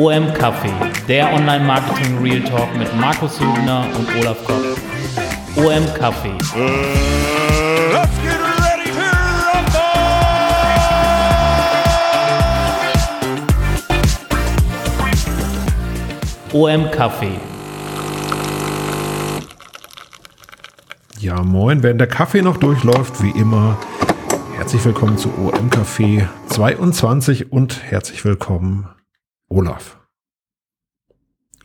OM Café, der Online Marketing Real Talk mit Markus Hübner und Olaf Kopp. OM Café. Let's get ready to OM Café. Ja, moin, während der Kaffee noch durchläuft, wie immer, herzlich willkommen zu OM Café 22 und herzlich willkommen, Olaf.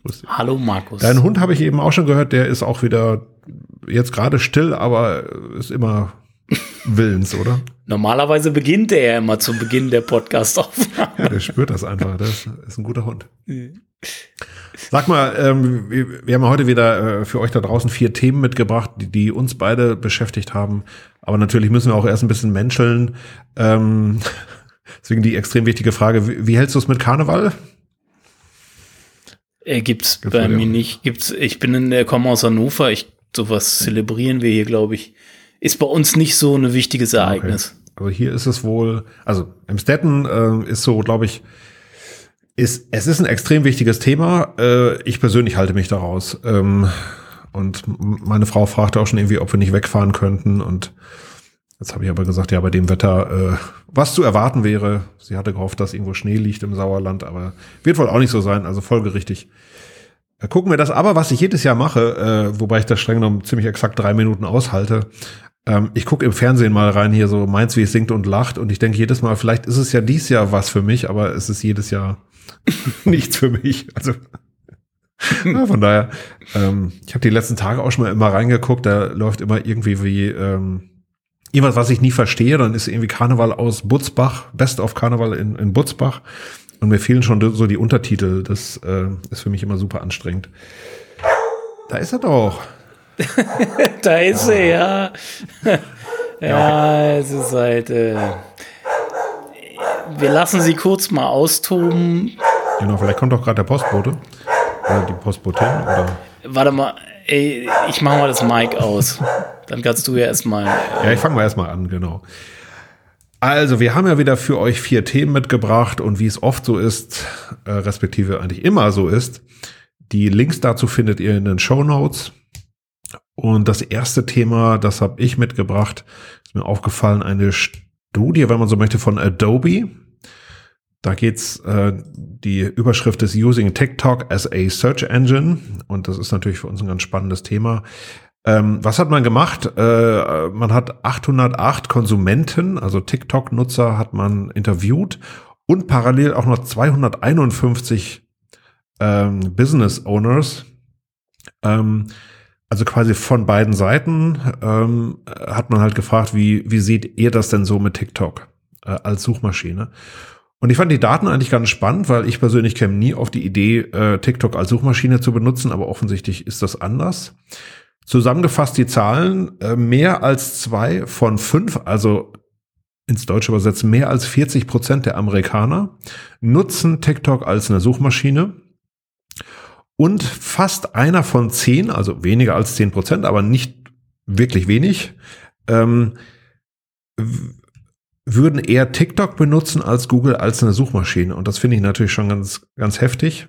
Grüß dich. Hallo Markus. Deinen Hund habe ich eben auch schon gehört, der ist auch wieder jetzt gerade still, aber ist immer willens, oder? Normalerweise beginnt er ja immer zu Beginn der Podcast-Aufnahme. Ja, der spürt das einfach. Das ist ein guter Hund. Sag mal, ähm, wir, haben heute wieder äh, für euch da draußen vier Themen mitgebracht, die, die uns beide beschäftigt haben. Aber natürlich müssen wir auch erst ein bisschen menscheln. Ähm, deswegen die extrem wichtige Frage, wie, wie hältst du es mit Karneval? Äh, gibt's Gibt's bei mir nicht. Gibt's, ich bin in der, komme aus Hannover. Ich, sowas zelebrieren wir hier, glaube ich. Ist bei uns nicht so ein wichtiges Ereignis. Also hier ist es wohl, also im Stetten äh, ist so, glaube ich, ist, es ist ein extrem wichtiges Thema. Äh, ich persönlich halte mich daraus. Ähm, und meine Frau fragte auch schon irgendwie, ob wir nicht wegfahren könnten. Und jetzt habe ich aber gesagt, ja, bei dem Wetter, äh, was zu erwarten wäre. Sie hatte gehofft, dass irgendwo Schnee liegt im Sauerland, aber wird wohl auch nicht so sein. Also folgerichtig. Äh, Gucken wir das aber, was ich jedes Jahr mache, äh, wobei ich das streng genommen ziemlich exakt drei Minuten aushalte. Ähm, ich gucke im Fernsehen mal rein hier so meins, wie es singt und lacht und ich denke jedes Mal, vielleicht ist es ja dies Jahr was für mich, aber es ist jedes Jahr nichts für mich. Also ja, von daher, ähm, ich habe die letzten Tage auch schon mal immer reingeguckt, da läuft immer irgendwie wie ähm, irgendwas, was ich nie verstehe, dann ist irgendwie Karneval aus Butzbach, Best of Karneval in, in Butzbach und mir fehlen schon so die Untertitel, das äh, ist für mich immer super anstrengend. Da ist er doch. Da ist er, ja. ja, es ist halt. Äh, wir lassen sie kurz mal austoben. Genau, vielleicht kommt doch gerade der Postbote. Oder die Postbotin. Oder Warte mal, ey, ich mach mal das Mic aus. Dann kannst du ja erstmal. ja, ich fange mal erstmal an, genau. Also, wir haben ja wieder für euch vier Themen mitgebracht und wie es oft so ist, äh, respektive eigentlich immer so ist, die Links dazu findet ihr in den Show Notes. Und das erste Thema, das habe ich mitgebracht, ist mir aufgefallen, eine Studie, wenn man so möchte, von Adobe. Da geht's, äh, die Überschrift ist Using TikTok as a Search Engine. Und das ist natürlich für uns ein ganz spannendes Thema. Ähm, was hat man gemacht? Äh, man hat 808 Konsumenten, also TikTok-Nutzer, hat man interviewt und parallel auch noch 251 ähm, Business Owners. Ähm, also quasi von beiden Seiten ähm, hat man halt gefragt, wie, wie seht ihr das denn so mit TikTok äh, als Suchmaschine? Und ich fand die Daten eigentlich ganz spannend, weil ich persönlich käme nie auf die Idee, äh, TikTok als Suchmaschine zu benutzen, aber offensichtlich ist das anders. Zusammengefasst die Zahlen, äh, mehr als zwei von fünf, also ins Deutsche übersetzt, mehr als 40 Prozent der Amerikaner nutzen TikTok als eine Suchmaschine. Und fast einer von zehn, also weniger als zehn Prozent, aber nicht wirklich wenig, ähm, würden eher TikTok benutzen als Google als eine Suchmaschine. Und das finde ich natürlich schon ganz, ganz heftig.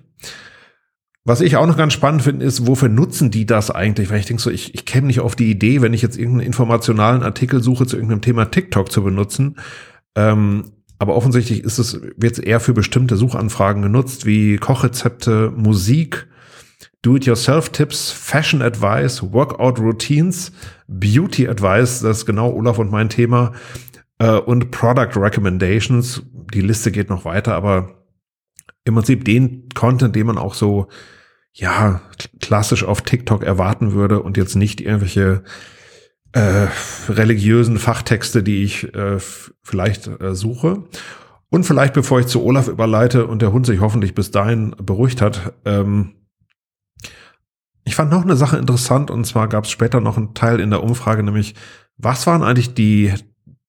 Was ich auch noch ganz spannend finde, ist, wofür nutzen die das eigentlich? Weil ich denke so, ich, ich käme nicht auf die Idee, wenn ich jetzt irgendeinen informationalen Artikel suche zu irgendeinem Thema TikTok zu benutzen. Ähm, aber offensichtlich ist es, wird es eher für bestimmte Suchanfragen genutzt, wie Kochrezepte, Musik, Do-it-yourself-Tipps, Fashion Advice, Workout Routines, Beauty Advice, das ist genau Olaf und mein Thema, äh, und Product Recommendations. Die Liste geht noch weiter, aber im Prinzip den Content, den man auch so, ja, klassisch auf TikTok erwarten würde und jetzt nicht irgendwelche äh, religiösen Fachtexte, die ich äh, vielleicht äh, suche. Und vielleicht, bevor ich zu Olaf überleite und der Hund sich hoffentlich bis dahin beruhigt hat, ähm, ich fand noch eine Sache interessant und zwar gab es später noch einen Teil in der Umfrage, nämlich was waren eigentlich die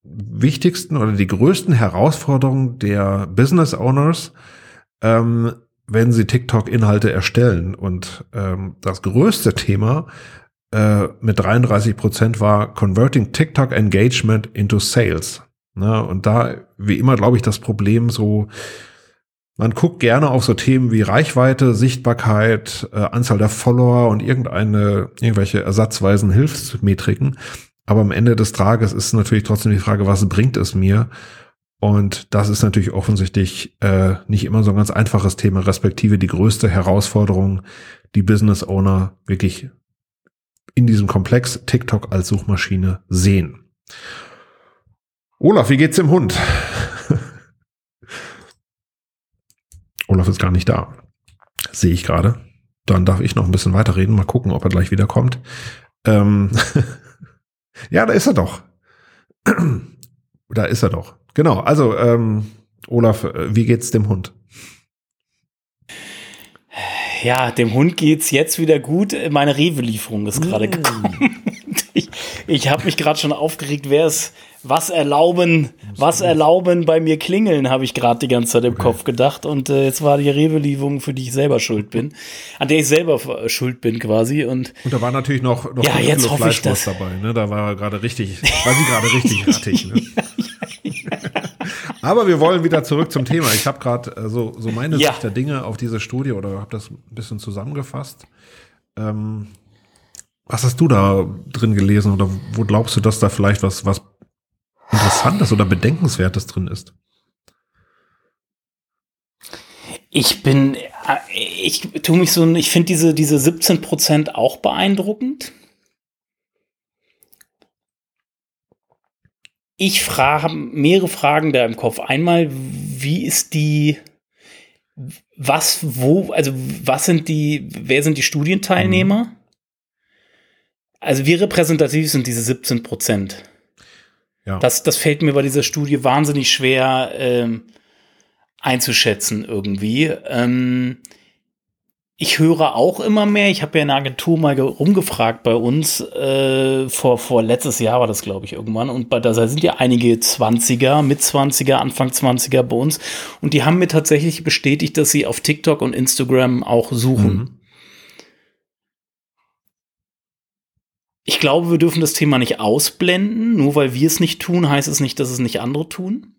wichtigsten oder die größten Herausforderungen der Business Owners, ähm, wenn sie TikTok-Inhalte erstellen. Und ähm, das größte Thema äh, mit 33 Prozent war Converting TikTok Engagement into Sales. Ne? Und da, wie immer, glaube ich, das Problem so, man guckt gerne auf so Themen wie Reichweite, Sichtbarkeit, äh, Anzahl der Follower und irgendeine, irgendwelche ersatzweisen Hilfsmetriken. Aber am Ende des Tages ist natürlich trotzdem die Frage, was bringt es mir? Und das ist natürlich offensichtlich äh, nicht immer so ein ganz einfaches Thema, respektive die größte Herausforderung, die Business Owner wirklich in diesem Komplex TikTok als Suchmaschine sehen. Olaf, wie geht's dem Hund? Olaf ist gar nicht da. Sehe ich gerade. Dann darf ich noch ein bisschen weiterreden. Mal gucken, ob er gleich wieder kommt. Ähm ja, da ist er doch. da ist er doch. Genau. Also, ähm, Olaf, äh, wie geht's dem Hund? Ja, dem Hund geht's jetzt wieder gut. Meine Rewe-Lieferung ist gerade mm. gekommen. Ich, ich habe mich gerade schon aufgeregt, wer es was erlauben, was erlauben bei mir klingeln, habe ich gerade die ganze Zeit im okay. Kopf gedacht. Und äh, jetzt war die Rewe-Lieferung, für die ich selber schuld bin, an der ich selber schuld bin quasi. Und, und da war natürlich noch, noch ja, jetzt hoffe ich das. dabei. Ne? Da war gerade richtig, war sie gerade richtig rattig. Ne? Aber wir wollen wieder zurück zum Thema. Ich habe gerade äh, so, so meine ja. Sicht der Dinge auf diese Studie oder habe das ein bisschen zusammengefasst. Ähm, was hast du da drin gelesen oder wo glaubst du, dass da vielleicht was, was Interessantes oder Bedenkenswertes drin ist? Ich bin, ich tue mich so, ich finde diese, diese 17 Prozent auch beeindruckend. Ich frage, mehrere Fragen da im Kopf. Einmal, wie ist die, was, wo, also was sind die, wer sind die Studienteilnehmer? Mhm. Also wie repräsentativ sind diese 17 Prozent? Ja. Das, das fällt mir bei dieser Studie wahnsinnig schwer ähm, einzuschätzen irgendwie. Ähm, ich höre auch immer mehr, ich habe ja in der Agentur mal rumgefragt bei uns, äh, vor, vor letztes Jahr war das, glaube ich, irgendwann. Und bei, da sind ja einige 20er, mit 20er, Anfang 20er bei uns. Und die haben mir tatsächlich bestätigt, dass sie auf TikTok und Instagram auch suchen. Mhm. Ich glaube, wir dürfen das Thema nicht ausblenden. Nur weil wir es nicht tun, heißt es nicht, dass es nicht andere tun.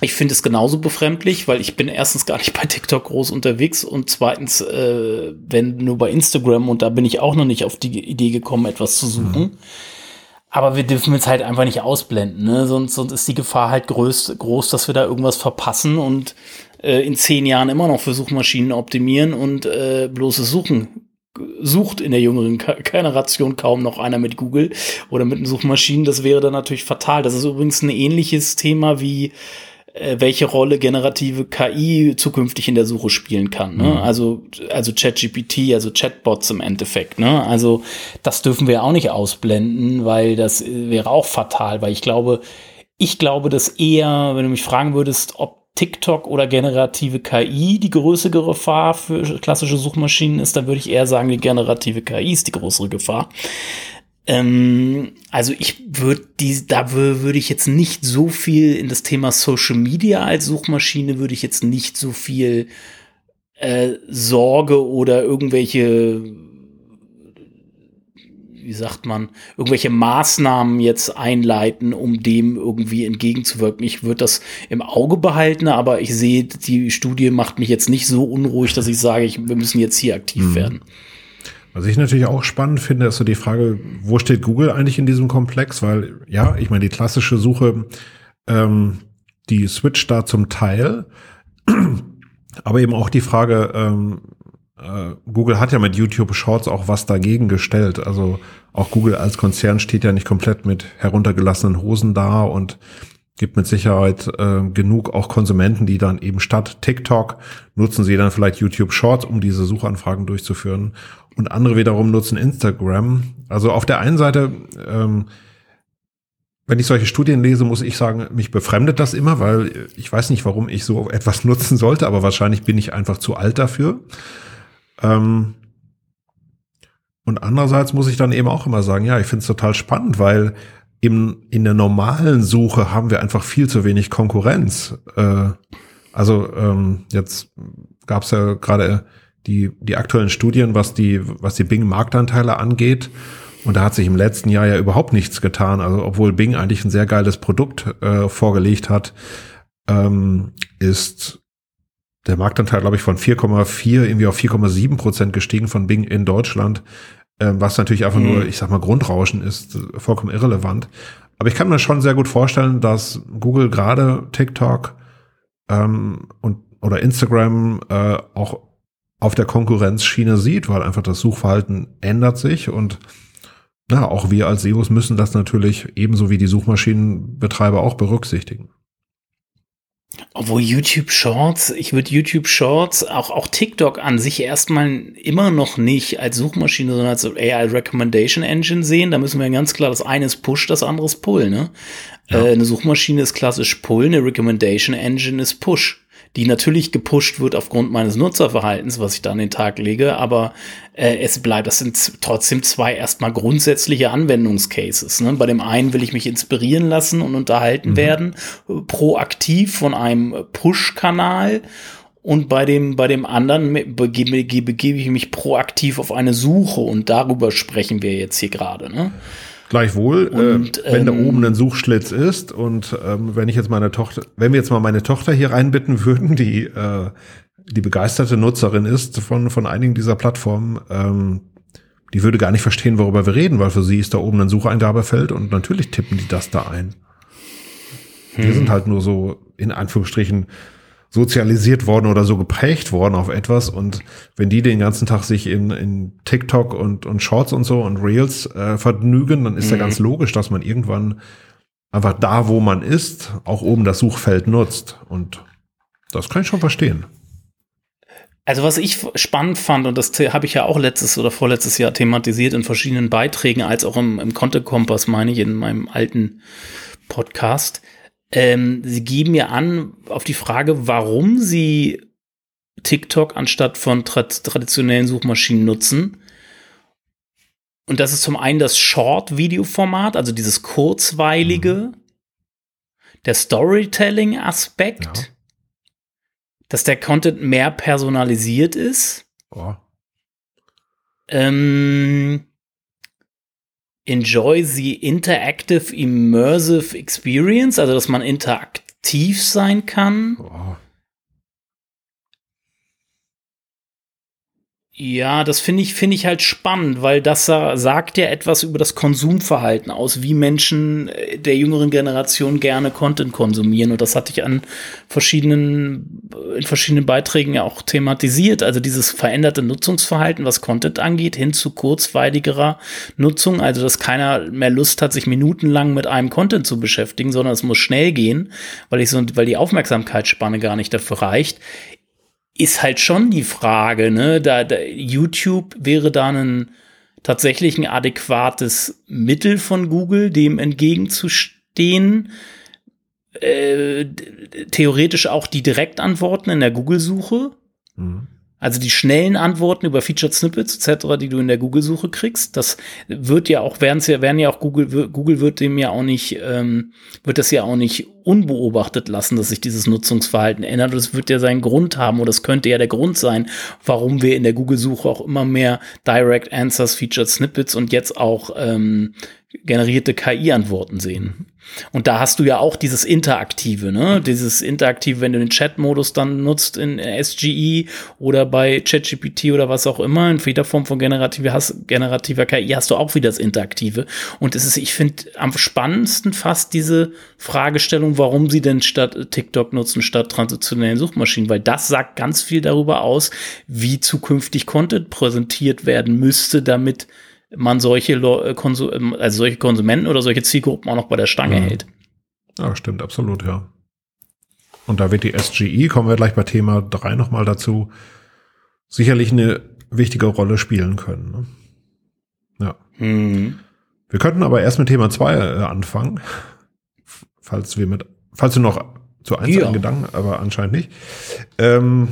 Ich finde es genauso befremdlich, weil ich bin erstens gar nicht bei TikTok groß unterwegs und zweitens, äh, wenn nur bei Instagram und da bin ich auch noch nicht auf die Idee gekommen, etwas zu suchen. Mhm. Aber wir dürfen es halt einfach nicht ausblenden, ne? sonst, sonst ist die Gefahr halt groß, groß, dass wir da irgendwas verpassen und äh, in zehn Jahren immer noch für Suchmaschinen optimieren und äh, bloßes Suchen sucht in der jüngeren Generation kaum noch einer mit Google oder mit Suchmaschinen. Das wäre dann natürlich fatal. Das ist übrigens ein ähnliches Thema wie äh, welche Rolle generative KI zukünftig in der Suche spielen kann. Ne? Mhm. Also, also ChatGPT, also Chatbots im Endeffekt. Ne? Also das dürfen wir auch nicht ausblenden, weil das wäre auch fatal, weil ich glaube, ich glaube, dass eher, wenn du mich fragen würdest, ob TikTok oder generative KI die größere Gefahr für klassische Suchmaschinen ist, dann würde ich eher sagen, die generative KI ist die größere Gefahr. Ähm, also ich würde da würde ich jetzt nicht so viel in das Thema Social Media als Suchmaschine würde ich jetzt nicht so viel äh, Sorge oder irgendwelche wie sagt man, irgendwelche Maßnahmen jetzt einleiten, um dem irgendwie entgegenzuwirken. Ich würde das im Auge behalten, aber ich sehe, die Studie macht mich jetzt nicht so unruhig, dass ich sage, ich, wir müssen jetzt hier aktiv mhm. werden. Was ich natürlich auch spannend finde, ist so die Frage, wo steht Google eigentlich in diesem Komplex? Weil, ja, ich meine, die klassische Suche, ähm, die switcht da zum Teil. Aber eben auch die Frage, ähm, äh, Google hat ja mit YouTube Shorts auch was dagegen gestellt. Also auch Google als Konzern steht ja nicht komplett mit heruntergelassenen Hosen da und gibt mit Sicherheit äh, genug auch Konsumenten, die dann eben statt TikTok nutzen sie dann vielleicht YouTube Shorts, um diese Suchanfragen durchzuführen. Und andere wiederum nutzen Instagram. Also auf der einen Seite, ähm, wenn ich solche Studien lese, muss ich sagen, mich befremdet das immer, weil ich weiß nicht, warum ich so etwas nutzen sollte, aber wahrscheinlich bin ich einfach zu alt dafür. Ähm, und andererseits muss ich dann eben auch immer sagen, ja, ich finde es total spannend, weil im, in der normalen Suche haben wir einfach viel zu wenig Konkurrenz. Äh, also ähm, jetzt gab es ja gerade die, die aktuellen Studien, was die, was die Bing-Marktanteile angeht. Und da hat sich im letzten Jahr ja überhaupt nichts getan. Also obwohl Bing eigentlich ein sehr geiles Produkt äh, vorgelegt hat, ähm, ist der Marktanteil, glaube ich, von 4,4 irgendwie auf 4,7 Prozent gestiegen von Bing in Deutschland, was natürlich einfach mhm. nur, ich sag mal, Grundrauschen ist, vollkommen irrelevant. Aber ich kann mir schon sehr gut vorstellen, dass Google gerade TikTok ähm, und oder Instagram äh, auch auf der Konkurrenzschiene sieht, weil einfach das Suchverhalten ändert sich und na, auch wir als SEOs müssen das natürlich ebenso wie die Suchmaschinenbetreiber auch berücksichtigen. Obwohl YouTube Shorts, ich würde YouTube Shorts, auch, auch TikTok an sich erstmal immer noch nicht als Suchmaschine, sondern als AI Recommendation Engine sehen. Da müssen wir ganz klar, das eine ist Push, das andere ist Pull, ne? Ja. Äh, eine Suchmaschine ist klassisch Pull, eine Recommendation Engine ist Push die natürlich gepusht wird aufgrund meines Nutzerverhaltens, was ich da an den Tag lege, aber äh, es bleibt, das sind trotzdem zwei erstmal grundsätzliche Anwendungscases. Ne? Bei dem einen will ich mich inspirieren lassen und unterhalten mhm. werden, proaktiv von einem Push-Kanal und bei dem, bei dem anderen begebe, begebe ich mich proaktiv auf eine Suche und darüber sprechen wir jetzt hier gerade. Ne? Gleichwohl, äh, und, äh, wenn da oben ein Suchschlitz ist und ähm, wenn ich jetzt meine Tochter, wenn wir jetzt mal meine Tochter hier reinbitten würden, die äh, die begeisterte Nutzerin ist von von einigen dieser Plattformen, ähm, die würde gar nicht verstehen, worüber wir reden, weil für sie ist da oben ein Sucheingabefeld und natürlich tippen die das da ein. Hm. Wir sind halt nur so in Anführungsstrichen sozialisiert worden oder so geprägt worden auf etwas. Und wenn die den ganzen Tag sich in, in TikTok und, und Shorts und so und Reels äh, vergnügen, dann ist mhm. ja ganz logisch, dass man irgendwann einfach da, wo man ist, auch oben das Suchfeld nutzt. Und das kann ich schon verstehen. Also was ich spannend fand, und das habe ich ja auch letztes oder vorletztes Jahr thematisiert in verschiedenen Beiträgen, als auch im, im Content Kompass, meine ich, in meinem alten Podcast, ähm, sie geben mir an auf die Frage, warum sie TikTok anstatt von tra traditionellen Suchmaschinen nutzen. Und das ist zum einen das Short-Video-Format, also dieses kurzweilige, mhm. der Storytelling-Aspekt, ja. dass der Content mehr personalisiert ist. Oh. Ähm, enjoy the interactive immersive experience, also dass man interaktiv sein kann. Oh. Ja, das finde ich, finde ich halt spannend, weil das sagt ja etwas über das Konsumverhalten aus, wie Menschen äh, der jüngeren Generation gerne Content konsumieren. Und das hatte ich an verschiedenen, in verschiedenen Beiträgen ja auch thematisiert. Also dieses veränderte Nutzungsverhalten, was Content angeht, hin zu kurzweiligerer Nutzung. Also, dass keiner mehr Lust hat, sich minutenlang mit einem Content zu beschäftigen, sondern es muss schnell gehen, weil ich so, weil die Aufmerksamkeitsspanne gar nicht dafür reicht ist halt schon die Frage, ne? Da, da YouTube wäre da ein tatsächlich ein adäquates Mittel von Google, dem entgegenzustehen. Äh, theoretisch auch die Direktantworten in der Google-Suche. Mhm. Also die schnellen Antworten über Featured Snippets etc., die du in der Google-Suche kriegst, das wird ja auch, werden ja, werden ja auch Google, Google wird dem ja auch nicht, ähm, wird das ja auch nicht unbeobachtet lassen, dass sich dieses Nutzungsverhalten ändert. Das wird ja seinen Grund haben oder das könnte ja der Grund sein, warum wir in der Google-Suche auch immer mehr Direct Answers, Featured Snippets und jetzt auch ähm, generierte KI-Antworten sehen. Und da hast du ja auch dieses Interaktive, ne? Dieses Interaktive, wenn du den Chat-Modus dann nutzt in SGE oder bei ChatGPT oder was auch immer, in jeder Form von generative, hast, generativer KI hast du auch wieder das Interaktive. Und es ist, ich finde, am spannendsten fast diese Fragestellung, warum sie denn statt TikTok nutzen, statt traditionellen Suchmaschinen, weil das sagt ganz viel darüber aus, wie zukünftig Content präsentiert werden müsste, damit man solche, äh, Konsum also solche Konsumenten oder solche Zielgruppen auch noch bei der Stange mhm. hält. Ja, stimmt, absolut, ja. Und da wird die SGE, kommen wir gleich bei Thema 3 nochmal dazu, sicherlich eine wichtige Rolle spielen können. Ne? Ja. Mhm. Wir könnten aber erst mit Thema 2 äh, anfangen. Falls wir mit, falls du noch zu eins ja. Gedanken, aber anscheinend nicht. Ähm,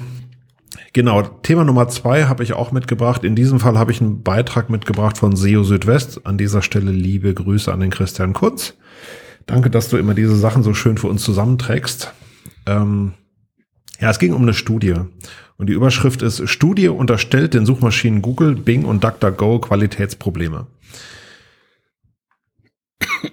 Genau, Thema Nummer zwei habe ich auch mitgebracht. In diesem Fall habe ich einen Beitrag mitgebracht von SEO Südwest. An dieser Stelle liebe Grüße an den Christian Kurz. Danke, dass du immer diese Sachen so schön für uns zusammenträgst. Ähm, ja, es ging um eine Studie. Und die Überschrift ist, Studie unterstellt den Suchmaschinen Google, Bing und DuckDuckGo Qualitätsprobleme.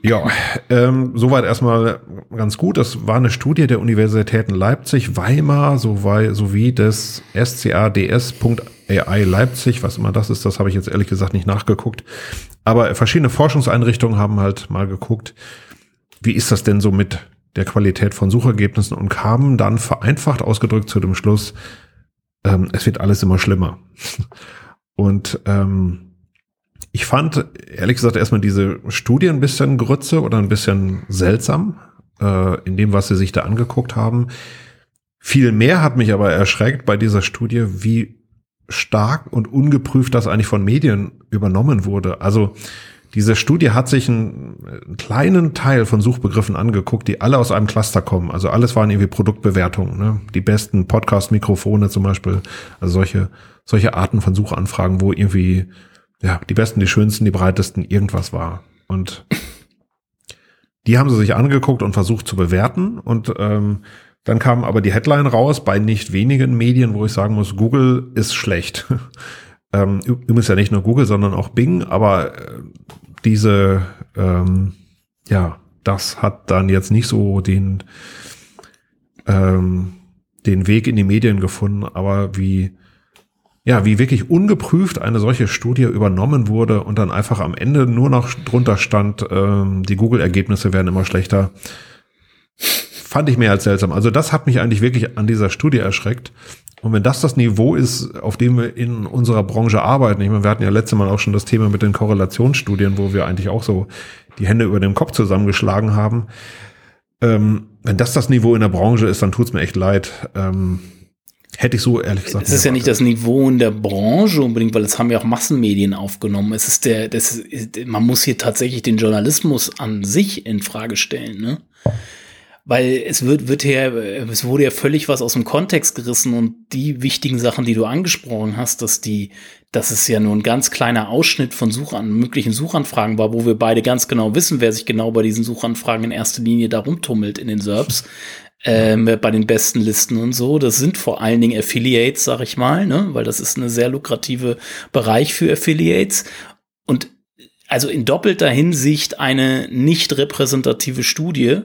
Ja, ähm, soweit erstmal ganz gut. Das war eine Studie der Universitäten Leipzig, Weimar sowie, sowie des SCADS.ai Leipzig. Was immer das ist, das habe ich jetzt ehrlich gesagt nicht nachgeguckt. Aber verschiedene Forschungseinrichtungen haben halt mal geguckt, wie ist das denn so mit der Qualität von Suchergebnissen und kamen dann vereinfacht ausgedrückt zu dem Schluss, ähm, es wird alles immer schlimmer. Und ähm, ich fand, ehrlich gesagt, erstmal diese Studie ein bisschen Grütze oder ein bisschen seltsam, äh, in dem, was sie sich da angeguckt haben. Viel mehr hat mich aber erschreckt bei dieser Studie, wie stark und ungeprüft das eigentlich von Medien übernommen wurde. Also diese Studie hat sich einen, einen, kleinen Teil von Suchbegriffen angeguckt, die alle aus einem Cluster kommen. Also alles waren irgendwie Produktbewertungen, ne? die besten Podcast-Mikrofone zum Beispiel, also solche, solche Arten von Suchanfragen, wo irgendwie ja die besten, die schönsten, die breitesten irgendwas war. Und die haben sie sich angeguckt und versucht zu bewerten und ähm, dann kam aber die Headline raus bei nicht wenigen Medien, wo ich sagen muss, Google ist schlecht. ähm, übrigens ja nicht nur Google, sondern auch Bing, aber äh, diese, ähm, ja, das hat dann jetzt nicht so den, ähm, den Weg in die Medien gefunden, aber wie, ja, wie wirklich ungeprüft eine solche Studie übernommen wurde und dann einfach am Ende nur noch drunter stand, ähm, die Google-Ergebnisse werden immer schlechter, fand ich mehr als seltsam. Also das hat mich eigentlich wirklich an dieser Studie erschreckt. Und wenn das das Niveau ist, auf dem wir in unserer Branche arbeiten, ich meine, wir hatten ja letzte Mal auch schon das Thema mit den Korrelationsstudien, wo wir eigentlich auch so die Hände über dem Kopf zusammengeschlagen haben. Ähm, wenn das das Niveau in der Branche ist, dann tut's mir echt leid. Ähm, hätte ich so ehrlich gesagt. Es ist ja nicht das Niveau in der Branche unbedingt, weil es haben ja auch Massenmedien aufgenommen. Es ist der, das ist, man muss hier tatsächlich den Journalismus an sich in Frage stellen. Ne? weil es wird, wird ja, es wurde ja völlig was aus dem Kontext gerissen und die wichtigen Sachen, die du angesprochen hast, dass die, dass es ja nur ein ganz kleiner Ausschnitt von Suchan möglichen Suchanfragen war, wo wir beide ganz genau wissen, wer sich genau bei diesen Suchanfragen in erster Linie da rumtummelt in den SERPs. Ähm, bei den besten Listen und so. Das sind vor allen Dingen Affiliates, sag ich mal, ne? weil das ist eine sehr lukrative Bereich für Affiliates. Und also in doppelter Hinsicht eine nicht repräsentative Studie,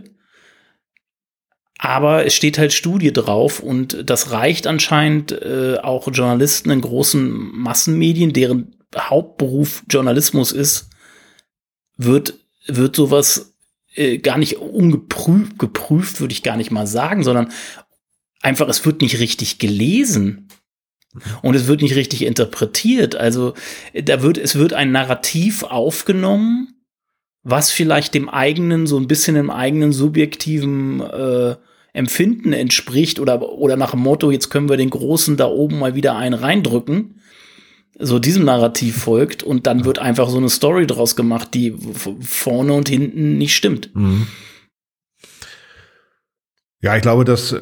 aber es steht halt Studie drauf und das reicht anscheinend äh, auch Journalisten in großen Massenmedien, deren Hauptberuf Journalismus ist, wird, wird sowas äh, gar nicht ungeprüft, geprüft, würde ich gar nicht mal sagen, sondern einfach, es wird nicht richtig gelesen. Und es wird nicht richtig interpretiert. Also da wird, es wird ein Narrativ aufgenommen, was vielleicht dem eigenen, so ein bisschen im eigenen subjektiven äh, Empfinden entspricht oder, oder nach dem Motto, jetzt können wir den Großen da oben mal wieder einen reindrücken, so diesem Narrativ folgt und dann wird einfach so eine Story draus gemacht, die vorne und hinten nicht stimmt. Mhm. Ja, ich glaube, dass äh,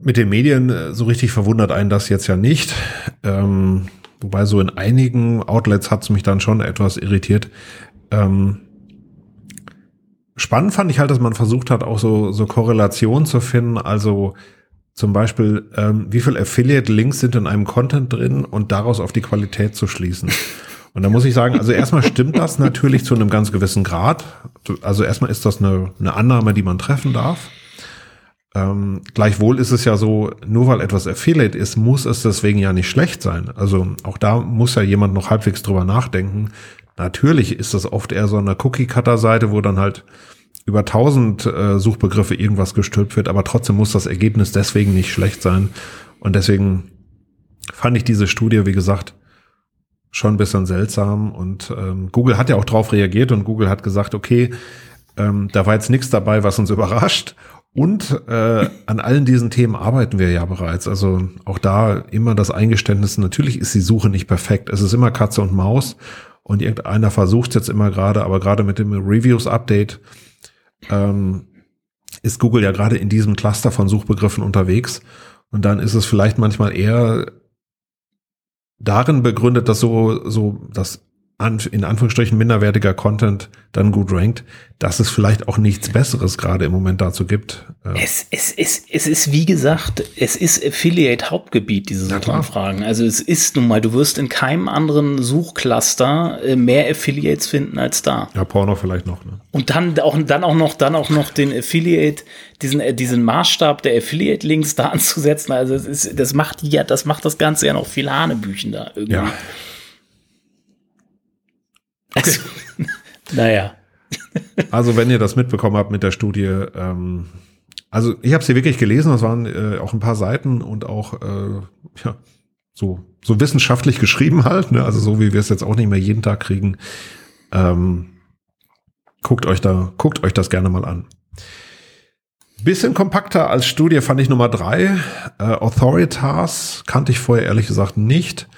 mit den Medien äh, so richtig verwundert einen das jetzt ja nicht. Ähm, wobei so in einigen Outlets hat es mich dann schon etwas irritiert. Ähm, spannend fand ich halt, dass man versucht hat, auch so, so Korrelationen zu finden. Also zum Beispiel, ähm, wie viel Affiliate-Links sind in einem Content drin und daraus auf die Qualität zu schließen. Und da muss ich sagen, also erstmal stimmt das natürlich zu einem ganz gewissen Grad. Also erstmal ist das eine, eine Annahme, die man treffen darf. Ähm, gleichwohl ist es ja so, nur weil etwas Affiliate ist, muss es deswegen ja nicht schlecht sein. Also auch da muss ja jemand noch halbwegs drüber nachdenken. Natürlich ist das oft eher so eine Cookie-Cutter-Seite, wo dann halt über tausend äh, Suchbegriffe irgendwas gestülpt wird, aber trotzdem muss das Ergebnis deswegen nicht schlecht sein. Und deswegen fand ich diese Studie, wie gesagt, schon ein bisschen seltsam. Und ähm, Google hat ja auch drauf reagiert und Google hat gesagt, okay, ähm, da war jetzt nichts dabei, was uns überrascht. Und äh, an allen diesen Themen arbeiten wir ja bereits. Also auch da immer das Eingeständnis, natürlich ist die Suche nicht perfekt. Es ist immer Katze und Maus. Und irgendeiner versucht es jetzt immer gerade, aber gerade mit dem Reviews-Update ähm, ist Google ja gerade in diesem Cluster von Suchbegriffen unterwegs. Und dann ist es vielleicht manchmal eher darin begründet, dass so, so, dass in Anführungsstrichen minderwertiger Content dann gut rankt, dass es vielleicht auch nichts Besseres gerade im Moment dazu gibt. Äh es, es, es, es ist, wie gesagt, es ist Affiliate-Hauptgebiet, diese Suchanfragen. Also es ist nun mal, du wirst in keinem anderen Suchcluster äh, mehr Affiliates finden als da. Ja, Porno vielleicht noch. Ne? Und dann auch, dann auch noch, dann auch noch den Affiliate, diesen, äh, diesen Maßstab der Affiliate-Links da anzusetzen. Also es ist, das macht ja, das macht das Ganze ja noch viel Hanebüchen da irgendwie. Ja. Okay. naja. Also wenn ihr das mitbekommen habt mit der Studie, ähm, also ich habe sie wirklich gelesen, das waren äh, auch ein paar Seiten und auch äh, ja, so, so wissenschaftlich geschrieben halt, ne? also so wie wir es jetzt auch nicht mehr jeden Tag kriegen. Ähm, guckt euch da, guckt euch das gerne mal an. Bisschen kompakter als Studie fand ich Nummer drei. Äh, Authoritas kannte ich vorher ehrlich gesagt nicht.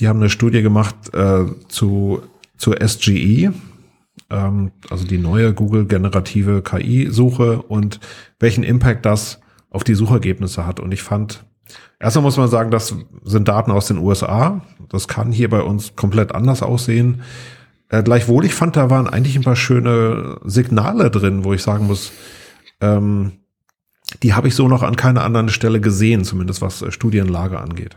Die haben eine Studie gemacht äh, zu zur SGE, ähm, also die neue Google-generative KI-Suche und welchen Impact das auf die Suchergebnisse hat. Und ich fand, erstmal muss man sagen, das sind Daten aus den USA. Das kann hier bei uns komplett anders aussehen. Äh, gleichwohl, ich fand, da waren eigentlich ein paar schöne Signale drin, wo ich sagen muss, ähm, die habe ich so noch an keiner anderen Stelle gesehen, zumindest was äh, Studienlage angeht.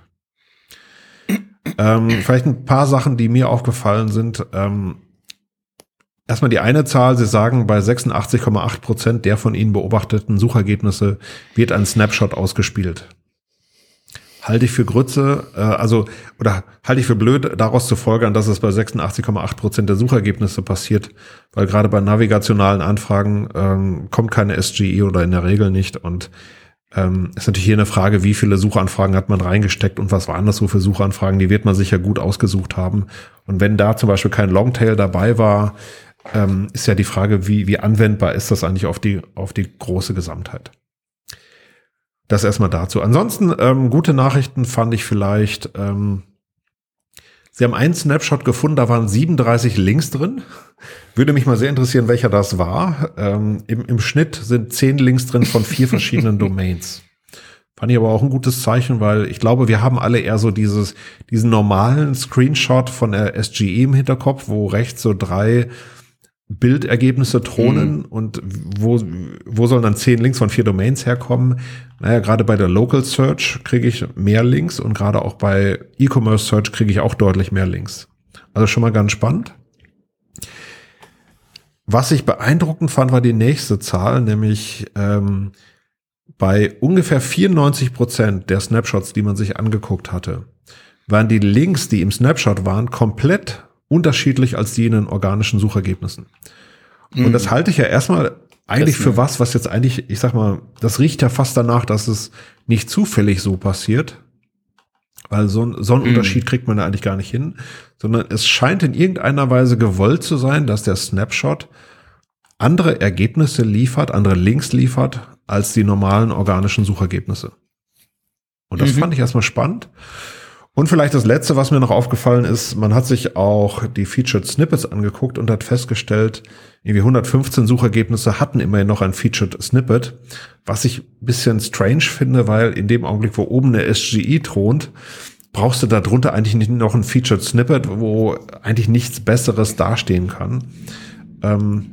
Ähm, vielleicht ein paar Sachen, die mir aufgefallen sind. Ähm, erstmal die eine Zahl, Sie sagen, bei 86,8 Prozent der von Ihnen beobachteten Suchergebnisse wird ein Snapshot ausgespielt. Halte ich für Grütze, äh, also, oder halte ich für blöd, daraus zu folgern, dass es bei 86,8 Prozent der Suchergebnisse passiert, weil gerade bei navigationalen Anfragen ähm, kommt keine SGE oder in der Regel nicht und ähm, ist natürlich hier eine Frage, wie viele Suchanfragen hat man reingesteckt und was waren das so für Suchanfragen? Die wird man sicher gut ausgesucht haben. Und wenn da zum Beispiel kein Longtail dabei war, ähm, ist ja die Frage, wie, wie anwendbar ist das eigentlich auf die, auf die große Gesamtheit? Das erstmal dazu. Ansonsten, ähm, gute Nachrichten fand ich vielleicht, ähm, Sie haben einen Snapshot gefunden, da waren 37 Links drin. Würde mich mal sehr interessieren, welcher das war. Ähm, im, Im Schnitt sind 10 Links drin von vier verschiedenen Domains. Fand ich aber auch ein gutes Zeichen, weil ich glaube, wir haben alle eher so dieses, diesen normalen Screenshot von der SGE im Hinterkopf, wo rechts so drei Bildergebnisse thronen mhm. und wo, wo sollen dann zehn Links von vier Domains herkommen? Naja, gerade bei der Local Search kriege ich mehr Links und gerade auch bei E-Commerce Search kriege ich auch deutlich mehr Links. Also schon mal ganz spannend. Was ich beeindruckend fand, war die nächste Zahl, nämlich ähm, bei ungefähr 94 Prozent der Snapshots, die man sich angeguckt hatte, waren die Links, die im Snapshot waren, komplett unterschiedlich als die in den organischen Suchergebnissen. Mhm. Und das halte ich ja erstmal eigentlich für was, was jetzt eigentlich, ich sag mal, das riecht ja fast danach, dass es nicht zufällig so passiert. Weil so, so einen mhm. Unterschied kriegt man da eigentlich gar nicht hin, sondern es scheint in irgendeiner Weise gewollt zu sein, dass der Snapshot andere Ergebnisse liefert, andere Links liefert, als die normalen organischen Suchergebnisse. Und das mhm. fand ich erstmal spannend. Und vielleicht das letzte, was mir noch aufgefallen ist, man hat sich auch die Featured Snippets angeguckt und hat festgestellt, irgendwie 115 Suchergebnisse hatten immerhin noch ein Featured Snippet, was ich ein bisschen strange finde, weil in dem Augenblick, wo oben eine SGE thront, brauchst du da drunter eigentlich nicht noch ein Featured Snippet, wo eigentlich nichts Besseres dastehen kann. Ähm,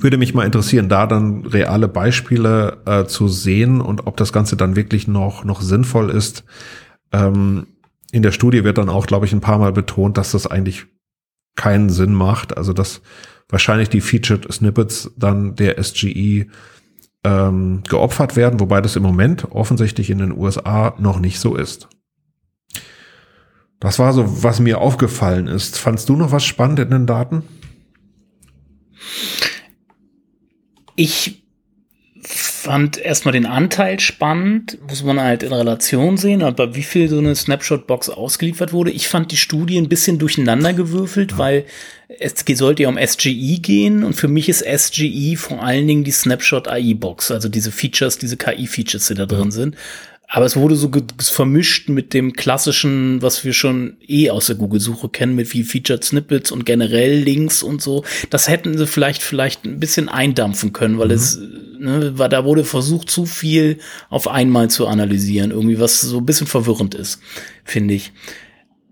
würde mich mal interessieren, da dann reale Beispiele äh, zu sehen und ob das Ganze dann wirklich noch, noch sinnvoll ist. Ähm, in der Studie wird dann auch, glaube ich, ein paar Mal betont, dass das eigentlich keinen Sinn macht. Also dass wahrscheinlich die Featured Snippets dann der SGE ähm, geopfert werden, wobei das im Moment offensichtlich in den USA noch nicht so ist. Das war so, was mir aufgefallen ist. Fandst du noch was spannend in den Daten? Ich fand erstmal den Anteil spannend, muss man halt in Relation sehen, aber wie viel so eine Snapshot-Box ausgeliefert wurde. Ich fand die Studie ein bisschen durcheinander gewürfelt, ja. weil es sollte ja um SGE gehen und für mich ist SGE vor allen Dingen die Snapshot-AI-Box, also diese Features, diese KI-Features, die da drin sind. Aber es wurde so vermischt mit dem klassischen, was wir schon eh aus der Google-Suche kennen, mit wie Featured Snippets und generell Links und so. Das hätten sie vielleicht, vielleicht ein bisschen eindampfen können, weil mhm. es, ne, war, da wurde versucht, zu viel auf einmal zu analysieren. Irgendwie, was so ein bisschen verwirrend ist, finde ich.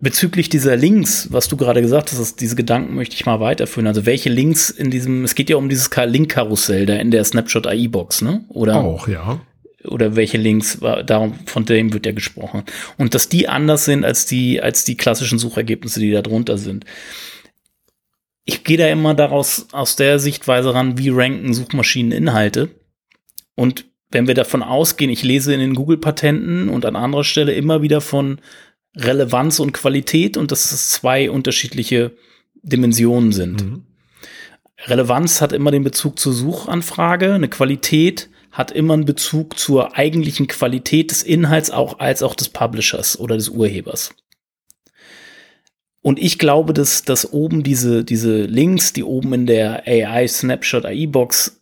bezüglich dieser Links, was du gerade gesagt hast, diese Gedanken möchte ich mal weiterführen. Also welche Links in diesem, es geht ja um dieses Link-Karussell da in der Snapshot AI-Box, ne? Oder? Auch, ja. Oder welche Links, darum, von dem wird ja gesprochen. Und dass die anders sind als die, als die klassischen Suchergebnisse, die da drunter sind. Ich gehe da immer daraus, aus der Sichtweise ran, wie ranken Suchmaschinen Inhalte. Und wenn wir davon ausgehen, ich lese in den Google-Patenten und an anderer Stelle immer wieder von Relevanz und Qualität und dass es zwei unterschiedliche Dimensionen sind. Mhm. Relevanz hat immer den Bezug zur Suchanfrage, eine Qualität hat immer einen Bezug zur eigentlichen Qualität des Inhalts auch als auch des Publishers oder des Urhebers. Und ich glaube, dass, dass oben diese, diese Links, die oben in der AI Snapshot AI Box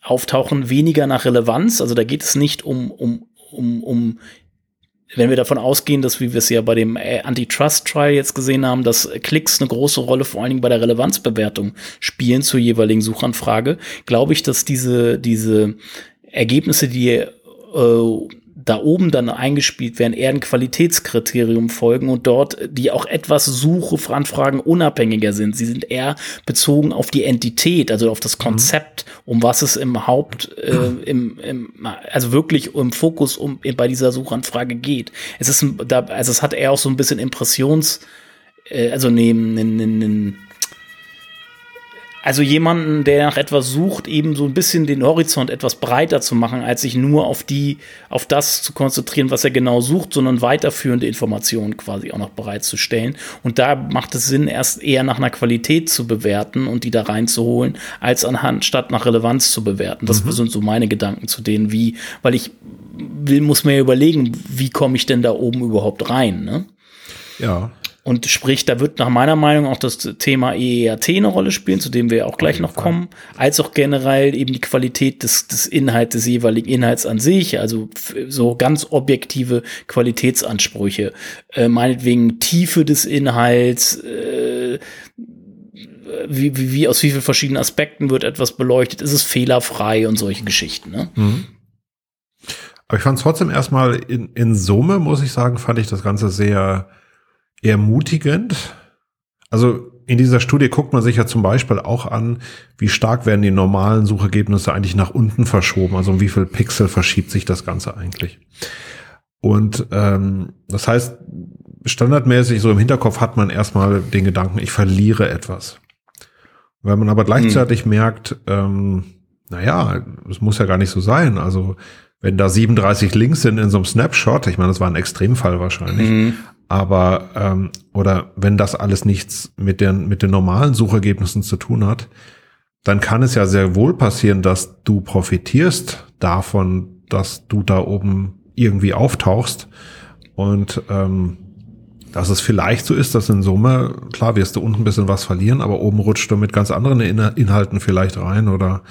auftauchen, weniger nach Relevanz. Also da geht es nicht um, um, um, um wenn wir davon ausgehen, dass, wie wir es ja bei dem Antitrust-Trial jetzt gesehen haben, dass Klicks eine große Rolle vor allen Dingen bei der Relevanzbewertung spielen zur jeweiligen Suchanfrage, glaube ich, dass diese, diese Ergebnisse, die äh, da oben dann eingespielt werden, eher ein Qualitätskriterium folgen und dort die auch etwas Suche Anfragen unabhängiger sind. Sie sind eher bezogen auf die Entität, also auf das mhm. Konzept, um was es im Haupt, äh, im, im, also wirklich im Fokus um bei dieser Suchanfrage geht. Es ist, da, also es hat eher auch so ein bisschen Impressions, äh, also neben, ne, ne, ne, also jemanden, der nach etwas sucht, eben so ein bisschen den Horizont etwas breiter zu machen, als sich nur auf die, auf das zu konzentrieren, was er genau sucht, sondern weiterführende Informationen quasi auch noch bereitzustellen. Und da macht es Sinn, erst eher nach einer Qualität zu bewerten und die da reinzuholen, als anhand statt nach Relevanz zu bewerten. Das mhm. sind so meine Gedanken zu denen, wie, weil ich will, muss mir überlegen, wie komme ich denn da oben überhaupt rein, ne? Ja. Und sprich, da wird nach meiner Meinung auch das Thema EEAT eine Rolle spielen, zu dem wir auch gleich noch Fall. kommen, als auch generell eben die Qualität des, des Inhalts, des jeweiligen Inhalts an sich, also so ganz objektive Qualitätsansprüche, äh, meinetwegen Tiefe des Inhalts, äh, wie, wie, wie aus wie vielen verschiedenen Aspekten wird etwas beleuchtet, ist es fehlerfrei und solche Geschichten. Ne? Mhm. Aber ich fand es trotzdem erstmal in, in Summe, muss ich sagen, fand ich das Ganze sehr ermutigend. Also in dieser Studie guckt man sich ja zum Beispiel auch an, wie stark werden die normalen Suchergebnisse eigentlich nach unten verschoben, also um wie viel Pixel verschiebt sich das Ganze eigentlich. Und ähm, das heißt, standardmäßig so im Hinterkopf hat man erstmal den Gedanken, ich verliere etwas. Wenn man aber gleichzeitig hm. merkt, ähm, naja, es muss ja gar nicht so sein. Also wenn da 37 Links sind in so einem Snapshot, ich meine, das war ein Extremfall wahrscheinlich, mhm. Aber ähm, oder wenn das alles nichts mit den mit den normalen Suchergebnissen zu tun hat, dann kann es ja sehr wohl passieren, dass du profitierst davon, dass du da oben irgendwie auftauchst und ähm, dass es vielleicht so ist, dass in Summe, klar wirst du unten ein bisschen was verlieren, aber oben rutscht du mit ganz anderen Inhalten vielleicht rein oder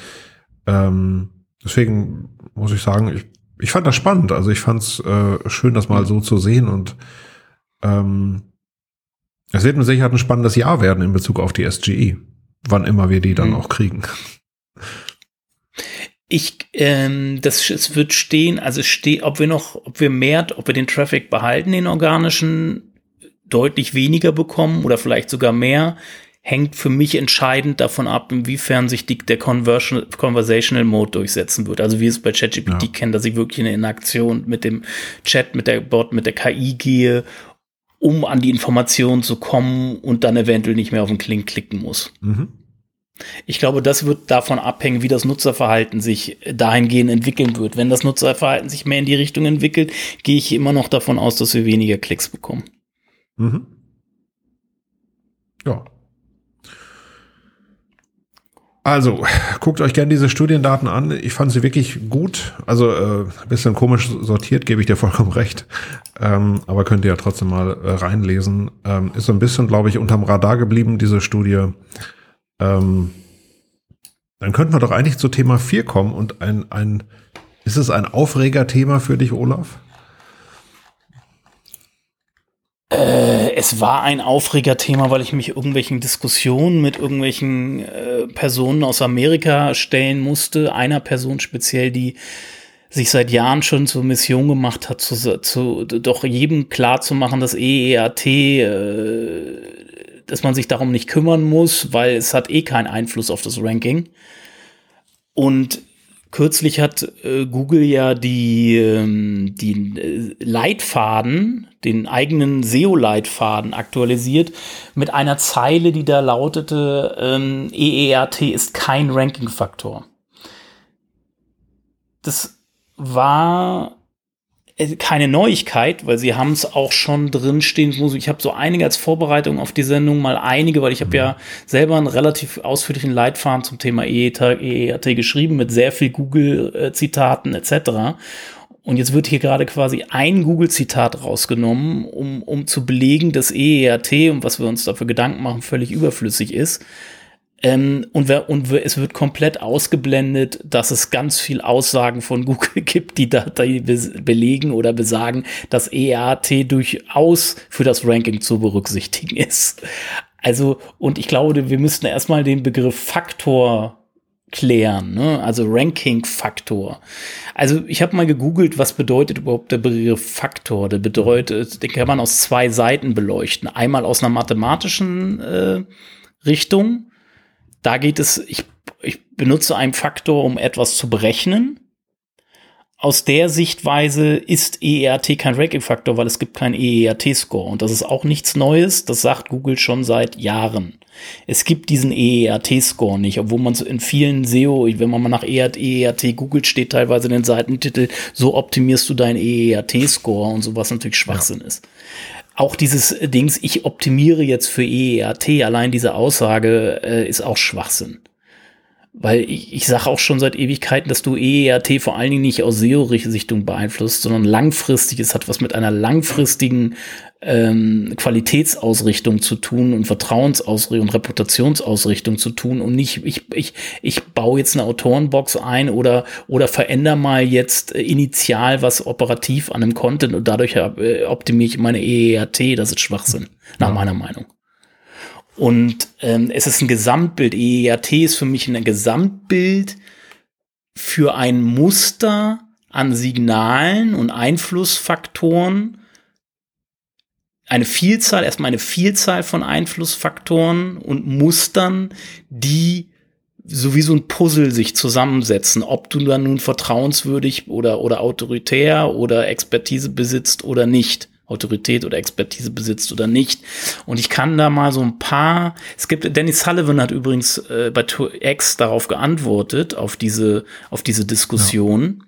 ähm, deswegen muss ich sagen, ich, ich fand das spannend. Also ich fand es äh, schön, das mal so zu sehen und ähm, es wird mit Sicherheit ein spannendes Jahr werden in Bezug auf die SGE, wann immer wir die dann mhm. auch kriegen. Ich, ähm, das es wird stehen, also steht, ob wir noch, ob wir mehr, ob wir den Traffic behalten, den organischen, deutlich weniger bekommen oder vielleicht sogar mehr, hängt für mich entscheidend davon ab, inwiefern sich die, der Conversational Mode durchsetzen wird. Also wie es bei ChatGPT ja. kennt, dass ich wirklich in eine Interaktion mit dem Chat, mit der Bot, mit der KI gehe, um an die Informationen zu kommen und dann eventuell nicht mehr auf den Klink klicken muss. Mhm. Ich glaube, das wird davon abhängen, wie das Nutzerverhalten sich dahingehend entwickeln wird. Wenn das Nutzerverhalten sich mehr in die Richtung entwickelt, gehe ich immer noch davon aus, dass wir weniger Klicks bekommen. Mhm. Ja, also, guckt euch gerne diese Studiendaten an. Ich fand sie wirklich gut. Also, äh, bisschen komisch sortiert, gebe ich dir vollkommen recht. Ähm, aber könnt ihr ja trotzdem mal äh, reinlesen. Ähm, ist so ein bisschen, glaube ich, unterm Radar geblieben, diese Studie. Ähm, dann könnten wir doch eigentlich zu Thema 4 kommen und ein, ein, ist es ein Aufregerthema für dich, Olaf? Äh, es war ein Aufregerthema, weil ich mich irgendwelchen Diskussionen mit irgendwelchen äh, Personen aus Amerika stellen musste. Einer Person speziell, die sich seit Jahren schon zur Mission gemacht hat, zu, zu doch jedem klar zu machen, dass EEAT, äh, dass man sich darum nicht kümmern muss, weil es hat eh keinen Einfluss auf das Ranking. Und kürzlich hat äh, Google ja die, ähm, die äh, Leitfaden, den eigenen SEO-Leitfaden aktualisiert mit einer Zeile, die da lautete, ähm, EEAT ist kein Ranking-Faktor. Das war keine Neuigkeit, weil sie haben es auch schon drin stehen. Ich habe so einige als Vorbereitung auf die Sendung, mal einige, weil ich habe ja selber einen relativ ausführlichen Leitfaden zum Thema EEAT, EEAT geschrieben mit sehr viel Google-Zitaten etc. Und jetzt wird hier gerade quasi ein Google-Zitat rausgenommen, um, um zu belegen, dass EEAT und was wir uns dafür Gedanken machen, völlig überflüssig ist. Ähm, und, und es wird komplett ausgeblendet, dass es ganz viel Aussagen von Google gibt, die da die belegen oder besagen, dass EAT durchaus für das Ranking zu berücksichtigen ist. Also, und ich glaube, wir müssten erstmal den Begriff Faktor klären, ne? also Ranking-Faktor. Also ich habe mal gegoogelt, was bedeutet überhaupt der Begriff Faktor? Der bedeutet, den kann man aus zwei Seiten beleuchten. Einmal aus einer mathematischen äh, Richtung, da geht es, ich, ich benutze einen Faktor, um etwas zu berechnen. Aus der Sichtweise ist EERT kein Ranking-Faktor, weil es gibt keinen EERT-Score. Und das ist auch nichts Neues. Das sagt Google schon seit Jahren. Es gibt diesen EERT-Score nicht, obwohl man so in vielen SEO, wenn man mal nach EERT googelt, steht teilweise in den Seitentitel, so optimierst du deinen EERT-Score und sowas natürlich Schwachsinn ja. ist auch dieses Dings, ich optimiere jetzt für EEAT, allein diese Aussage äh, ist auch Schwachsinn. Weil ich, ich sage auch schon seit Ewigkeiten, dass du EEAT vor allen Dingen nicht aus SEO-Richtung beeinflusst, sondern langfristig. Es hat was mit einer langfristigen ähm, Qualitätsausrichtung zu tun und Vertrauensausrichtung und Reputationsausrichtung zu tun und nicht, ich, ich, ich baue jetzt eine Autorenbox ein oder, oder verändere mal jetzt äh, initial was operativ an einem Content und dadurch äh, optimiere ich meine EEAT. Das ist Schwachsinn, nach ja. meiner Meinung. Und ähm, es ist ein Gesamtbild. EEAT ist für mich ein Gesamtbild für ein Muster an Signalen und Einflussfaktoren, eine Vielzahl, erstmal eine Vielzahl von Einflussfaktoren und Mustern, die so wie so ein Puzzle sich zusammensetzen, ob du dann nun vertrauenswürdig oder, oder autoritär oder Expertise besitzt oder nicht. Autorität oder Expertise besitzt oder nicht. Und ich kann da mal so ein paar, es gibt, Danny Sullivan hat übrigens äh, bei X darauf geantwortet, auf diese, auf diese Diskussion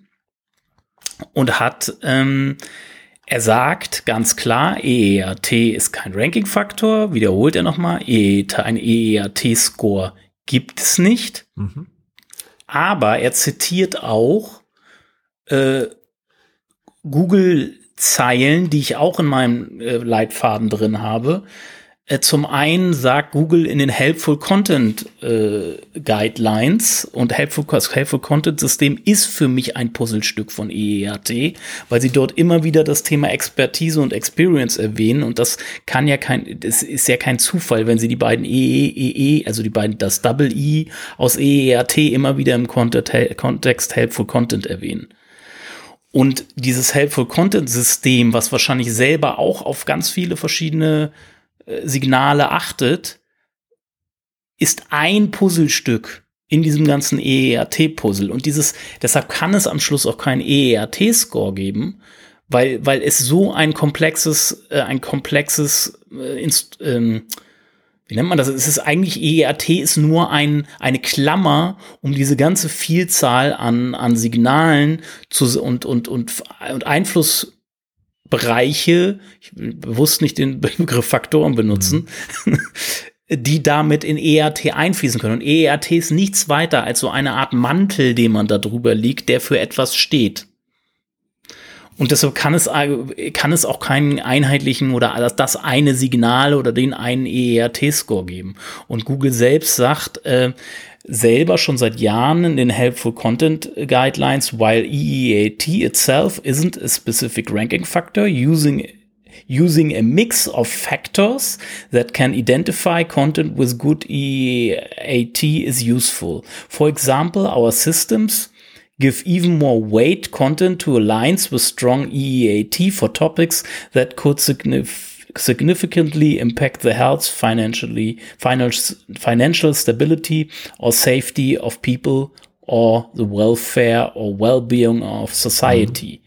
ja. und hat ähm, er sagt ganz klar, EEAT ist kein Ranking-Faktor, wiederholt er nochmal, EEAT, ein EEAT-Score gibt es nicht. Mhm. Aber er zitiert auch äh, Google-Zeilen, die ich auch in meinem äh, Leitfaden drin habe, äh, zum einen sagt Google in den Helpful Content äh, Guidelines und Helpful, Helpful Content System ist für mich ein Puzzlestück von EEAT, weil sie dort immer wieder das Thema Expertise und Experience erwähnen und das kann ja kein, das ist ja kein Zufall, wenn sie die beiden EE, EE, also die beiden, das Double E aus EEAT immer wieder im Kontext Helpful Content erwähnen. Und dieses Helpful Content System, was wahrscheinlich selber auch auf ganz viele verschiedene Signale achtet, ist ein Puzzlestück in diesem ganzen EERT-Puzzle. Und dieses, deshalb kann es am Schluss auch keinen EERT-Score geben, weil, weil es so ein komplexes, äh, ein komplexes, äh, ähm, wie nennt man das? Es ist eigentlich EERT ist nur ein, eine Klammer, um diese ganze Vielzahl an, an Signalen zu, und, und, und, und Einfluss Bereiche, ich will bewusst nicht den Begriff Faktoren benutzen, mhm. die damit in ERT einfließen können. Und ERT ist nichts weiter als so eine Art Mantel, den man da drüber liegt, der für etwas steht. Und deshalb kann es, kann es auch keinen einheitlichen oder das eine Signal oder den einen EERT-Score geben. Und Google selbst sagt, äh, selber schon seit Jahren in den Helpful Content Guidelines, while EEAT itself isn't a specific ranking factor, using using a mix of factors that can identify content with good EEAT is useful. For example, our systems give even more weight content to alliance with strong EEAT for topics that could signif significantly impact the health, financially, financial, financial stability or safety of people or the welfare or well-being of society.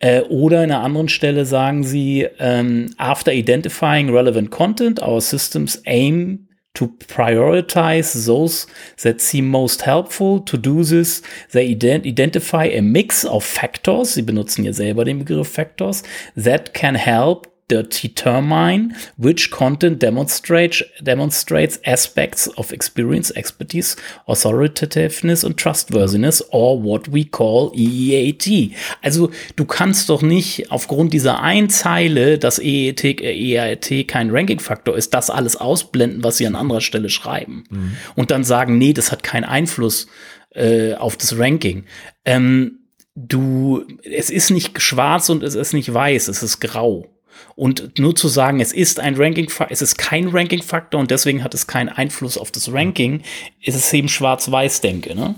Äh, oder in einer anderen Stelle sagen sie, um, after identifying relevant content, our systems aim to prioritize those that seem most helpful. To do this, they ident identify a mix of factors, sie benutzen hier selber den Begriff Factors, that can help determine which content demonstrates demonstrates aspects of experience, expertise, authoritativeness und trustworthiness or what we call EEAT. Also du kannst doch nicht aufgrund dieser einen Zeile, dass EEAT, EEAT kein Ranking-Faktor ist, das alles ausblenden, was sie an anderer Stelle schreiben mhm. und dann sagen, nee, das hat keinen Einfluss äh, auf das Ranking. Ähm, du, es ist nicht schwarz und es ist nicht weiß, es ist grau. Und nur zu sagen, es ist ein Ranking, es ist kein Ranking-Faktor und deswegen hat es keinen Einfluss auf das Ranking, ist es eben schwarz-weiß-denke, ne?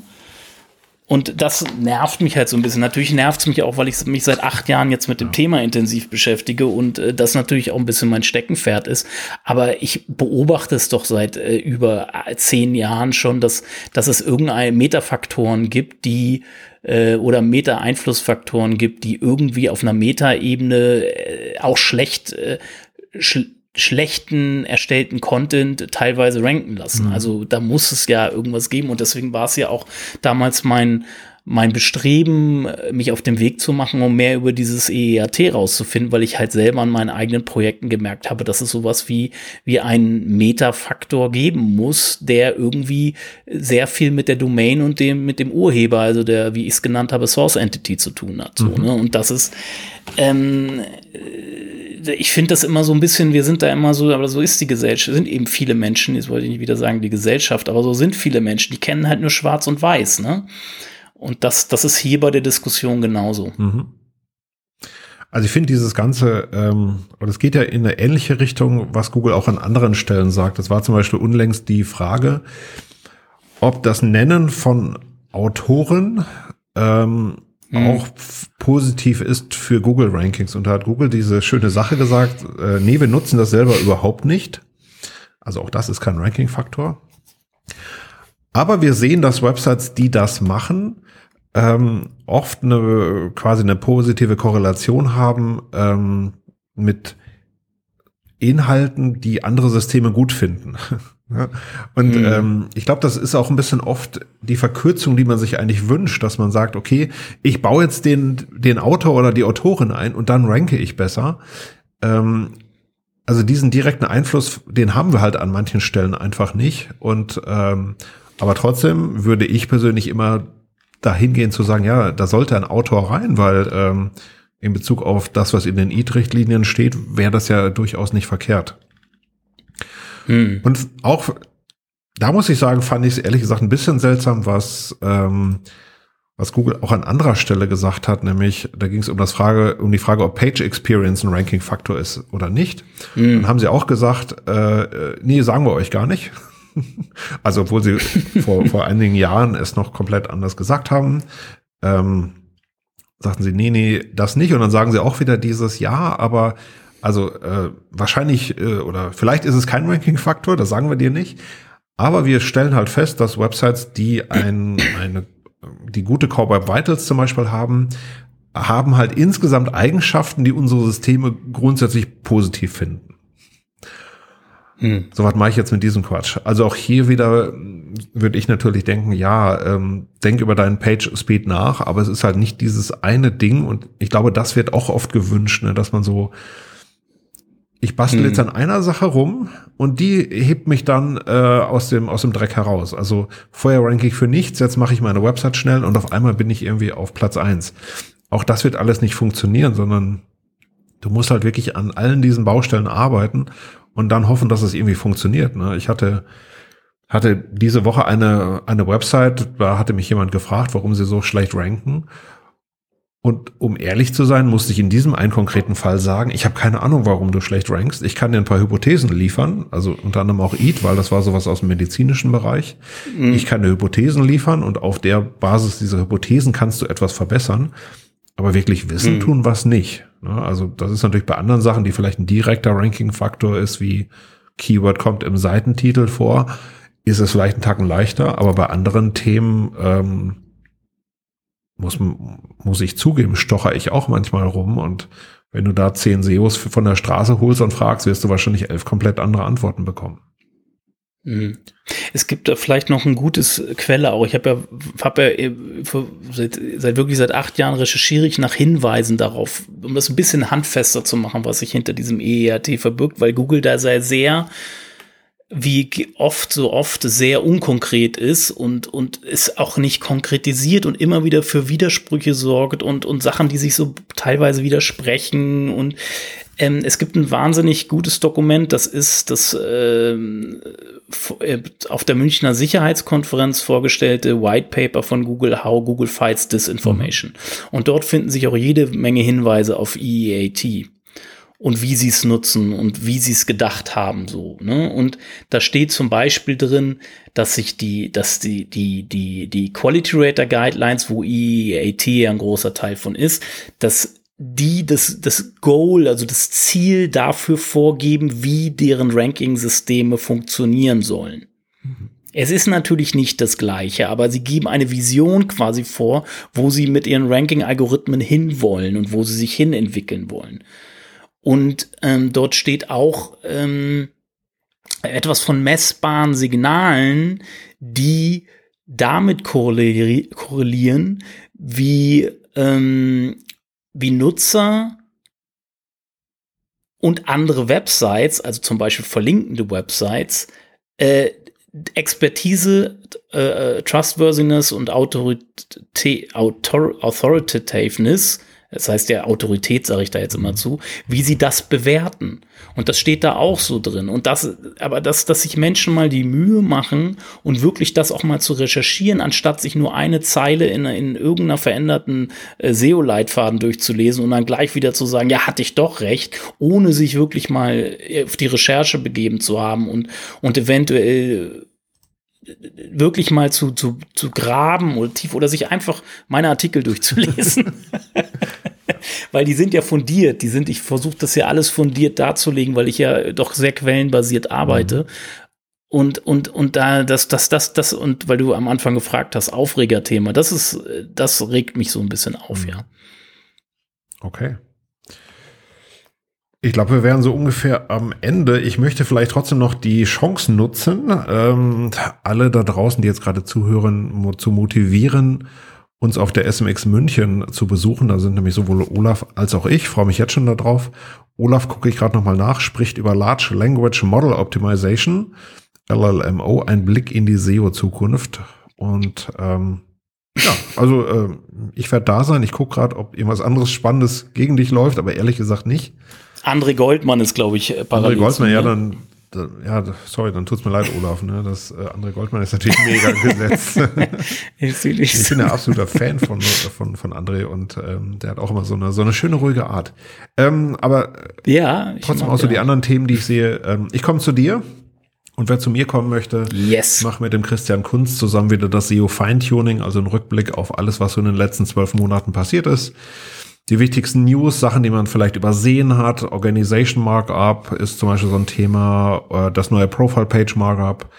Und das nervt mich halt so ein bisschen. Natürlich nervt es mich auch, weil ich mich seit acht Jahren jetzt mit dem Thema intensiv beschäftige und äh, das natürlich auch ein bisschen mein Steckenpferd ist. Aber ich beobachte es doch seit äh, über äh, zehn Jahren schon, dass, dass es irgendeine Metafaktoren gibt, die äh, oder Meta-Einflussfaktoren gibt, die irgendwie auf einer Meta-Ebene äh, auch schlecht äh, sch schlechten erstellten Content teilweise ranken lassen. Mhm. Also da muss es ja irgendwas geben und deswegen war es ja auch damals mein mein Bestreben, mich auf den Weg zu machen, um mehr über dieses EEAT rauszufinden, weil ich halt selber an meinen eigenen Projekten gemerkt habe, dass es sowas wie, wie einen Metafaktor geben muss, der irgendwie sehr viel mit der Domain und dem, mit dem Urheber, also der, wie ich es genannt habe, Source Entity zu tun hat. So, mhm. ne? Und das ist, ähm, ich finde das immer so ein bisschen, wir sind da immer so, aber so ist die Gesellschaft, sind eben viele Menschen, jetzt wollte ich nicht wieder sagen die Gesellschaft, aber so sind viele Menschen, die kennen halt nur schwarz und weiß, ne? Und das, das ist hier bei der Diskussion genauso. Mhm. Also ich finde dieses Ganze, ähm, und es geht ja in eine ähnliche Richtung, was Google auch an anderen Stellen sagt. Das war zum Beispiel unlängst die Frage, ob das Nennen von Autoren ähm, mhm. auch positiv ist für Google Rankings. Und da hat Google diese schöne Sache gesagt, äh, nee, wir nutzen das selber überhaupt nicht. Also auch das ist kein Ranking-Faktor. Aber wir sehen, dass Websites, die das machen, ähm, oft eine quasi eine positive Korrelation haben ähm, mit Inhalten, die andere Systeme gut finden. Ja, und mhm. ähm, ich glaube, das ist auch ein bisschen oft die Verkürzung, die man sich eigentlich wünscht, dass man sagt, okay, ich baue jetzt den, den Autor oder die Autorin ein und dann ranke ich besser. Ähm, also diesen direkten Einfluss, den haben wir halt an manchen Stellen einfach nicht. Und ähm, aber trotzdem würde ich persönlich immer dahin gehen zu sagen, ja, da sollte ein Autor rein, weil ähm, in Bezug auf das, was in den EAT-Richtlinien steht, wäre das ja durchaus nicht verkehrt. Hm. Und auch, da muss ich sagen, fand ich es ehrlich gesagt ein bisschen seltsam, was, ähm, was Google auch an anderer Stelle gesagt hat, nämlich da ging es um das Frage, um die Frage, ob Page Experience ein Ranking-Faktor ist oder nicht. Hm. Dann haben sie auch gesagt, äh, äh nee, sagen wir euch gar nicht. also obwohl sie vor, vor einigen Jahren es noch komplett anders gesagt haben, ähm, sagten sie, nee, nee, das nicht. Und dann sagen sie auch wieder dieses Ja, aber also äh, wahrscheinlich äh, oder vielleicht ist es kein Ranking-Faktor, das sagen wir dir nicht. Aber wir stellen halt fest, dass Websites, die ein, eine, die gute Core Web Vitals zum Beispiel haben, haben halt insgesamt Eigenschaften, die unsere Systeme grundsätzlich positiv finden. Hm. So was mache ich jetzt mit diesem Quatsch. Also auch hier wieder würde ich natürlich denken, ja, ähm, denk über deinen Page Speed nach, aber es ist halt nicht dieses eine Ding und ich glaube, das wird auch oft gewünscht, ne, dass man so ich bastel hm. jetzt an einer Sache rum und die hebt mich dann äh, aus dem aus dem Dreck heraus. Also vorher ranke ich für nichts, jetzt mache ich meine Website schnell und auf einmal bin ich irgendwie auf Platz eins. Auch das wird alles nicht funktionieren, sondern du musst halt wirklich an allen diesen Baustellen arbeiten und dann hoffen, dass es irgendwie funktioniert. Ne? Ich hatte hatte diese Woche eine eine Website, da hatte mich jemand gefragt, warum sie so schlecht ranken. Und um ehrlich zu sein, musste ich in diesem einen konkreten Fall sagen, ich habe keine Ahnung, warum du schlecht rankst. Ich kann dir ein paar Hypothesen liefern, also unter anderem auch EAT, weil das war sowas aus dem medizinischen Bereich. Mhm. Ich kann dir Hypothesen liefern und auf der Basis dieser Hypothesen kannst du etwas verbessern. Aber wirklich wissen mhm. tun was nicht. Ne? Also das ist natürlich bei anderen Sachen, die vielleicht ein direkter Ranking-Faktor ist, wie Keyword kommt im Seitentitel vor, ist es vielleicht einen Tacken leichter, aber bei anderen Themen ähm, muss, muss ich zugeben, stocher ich auch manchmal rum und wenn du da zehn SEOs von der Straße holst und fragst, wirst du wahrscheinlich elf komplett andere Antworten bekommen. Mhm. Es gibt da vielleicht noch ein gutes Quelle auch. Ich habe ja, hab ja äh, seit, seit wirklich seit acht Jahren recherchiere ich nach Hinweisen darauf, um das ein bisschen handfester zu machen, was sich hinter diesem EERT verbirgt, weil Google da sehr, sehr wie oft so oft sehr unkonkret ist und und es auch nicht konkretisiert und immer wieder für Widersprüche sorgt und und Sachen, die sich so teilweise widersprechen und ähm, es gibt ein wahnsinnig gutes Dokument, das ist das ähm, äh, auf der Münchner Sicherheitskonferenz vorgestellte White Paper von Google, How Google Fights Disinformation. Mhm. Und dort finden sich auch jede Menge Hinweise auf EEAT und wie sie es nutzen und wie sie es gedacht haben, so, ne? Und da steht zum Beispiel drin, dass sich die, dass die, die, die, die Quality Rater Guidelines, wo EEAT ein großer Teil von ist, dass die das, das Goal, also das Ziel dafür vorgeben, wie deren Ranking-Systeme funktionieren sollen. Mhm. Es ist natürlich nicht das Gleiche, aber sie geben eine Vision quasi vor, wo sie mit ihren Ranking-Algorithmen hinwollen und wo sie sich hin entwickeln wollen. Und ähm, dort steht auch ähm, etwas von messbaren Signalen, die damit korrelieren, korrelieren wie, ähm, wie Nutzer und andere Websites, also zum Beispiel verlinkende Websites, äh, Expertise, äh, Trustworthiness und Autorität, Author Authoritativeness das heißt der Autorität, sage ich da jetzt immer zu, wie sie das bewerten. Und das steht da auch so drin. Und das, aber dass, dass sich Menschen mal die Mühe machen und wirklich das auch mal zu recherchieren, anstatt sich nur eine Zeile in, in irgendeiner veränderten äh, SEO-Leitfaden durchzulesen und dann gleich wieder zu sagen, ja, hatte ich doch recht, ohne sich wirklich mal auf die Recherche begeben zu haben und, und eventuell wirklich mal zu, zu, zu graben oder tief oder sich einfach meine Artikel durchzulesen. weil die sind ja fundiert, die sind, ich versuche das ja alles fundiert darzulegen, weil ich ja doch sehr quellenbasiert arbeite. Mhm. Und, und, und da, das, das, das, das, und weil du am Anfang gefragt hast, Aufregerthema, das ist, das regt mich so ein bisschen auf, mhm. ja. Okay. Ich glaube, wir wären so ungefähr am Ende. Ich möchte vielleicht trotzdem noch die Chance nutzen, ähm, alle da draußen, die jetzt gerade zuhören, zu motivieren, uns auf der SMX München zu besuchen. Da sind nämlich sowohl Olaf als auch ich. Freue mich jetzt schon darauf. Olaf gucke ich gerade nochmal nach, spricht über Large Language Model Optimization, LLMO, ein Blick in die SEO-Zukunft. Und ähm, ja, also äh, ich werde da sein. Ich gucke gerade, ob irgendwas anderes Spannendes gegen dich läuft, aber ehrlich gesagt nicht. André Goldmann ist, glaube ich, äh, parallel. André Goldmann, ja, dann, ja, sorry, dann tut's mir leid, Olaf. Ne? Das äh, André Goldmann ist natürlich mega gesetzt. ich bin ein absoluter Fan von von von André und ähm, der hat auch immer so eine so eine schöne ruhige Art. Ähm, aber ja, trotzdem auch so ja. die anderen Themen, die ich sehe. Ähm, ich komme zu dir. Und wer zu mir kommen möchte, yes. mach mit dem Christian Kunz zusammen wieder das SEO Feintuning, also ein Rückblick auf alles, was so in den letzten zwölf Monaten passiert ist. Die wichtigsten News, Sachen, die man vielleicht übersehen hat. Organization Markup ist zum Beispiel so ein Thema, äh, das neue Profile Page Markup,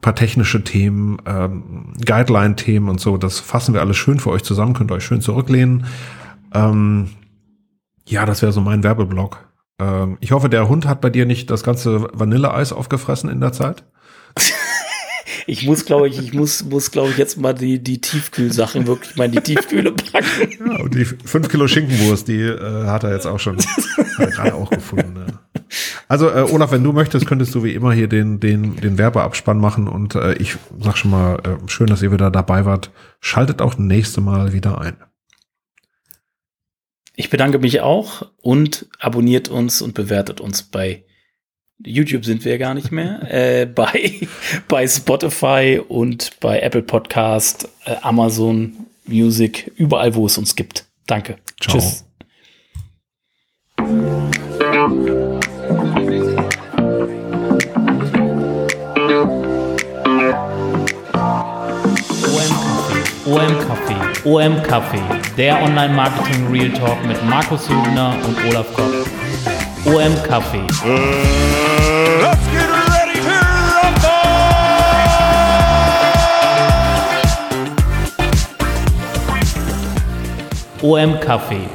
paar technische Themen, ähm, Guideline-Themen und so. Das fassen wir alles schön für euch zusammen, könnt ihr euch schön zurücklehnen. Ähm, ja, das wäre so mein Werbeblock. Ähm, ich hoffe, der Hund hat bei dir nicht das ganze Vanilleeis aufgefressen in der Zeit. Ich muss, glaube ich, ich muss, muss, glaube ich, jetzt mal die, die Tiefkühlsachen wirklich mal in die Tiefkühle packen. Ja, und die fünf Kilo Schinkenwurst, die äh, hat er jetzt auch schon gerade auch gefunden. Ne? Also, äh, Olaf, wenn du möchtest, könntest du wie immer hier den, den, den Werbeabspann machen und äh, ich sag schon mal, äh, schön, dass ihr wieder dabei wart. Schaltet auch nächste Mal wieder ein. Ich bedanke mich auch und abonniert uns und bewertet uns bei YouTube sind wir gar nicht mehr, äh, bei, bei Spotify und bei Apple Podcast, äh, Amazon Music, überall, wo es uns gibt. Danke. Ciao. Tschüss. OM Café, OM Café, der Online Marketing Real Talk mit Markus Hübner und Olaf Kopp. OM Café, Let's get ready to rumble! OM Café,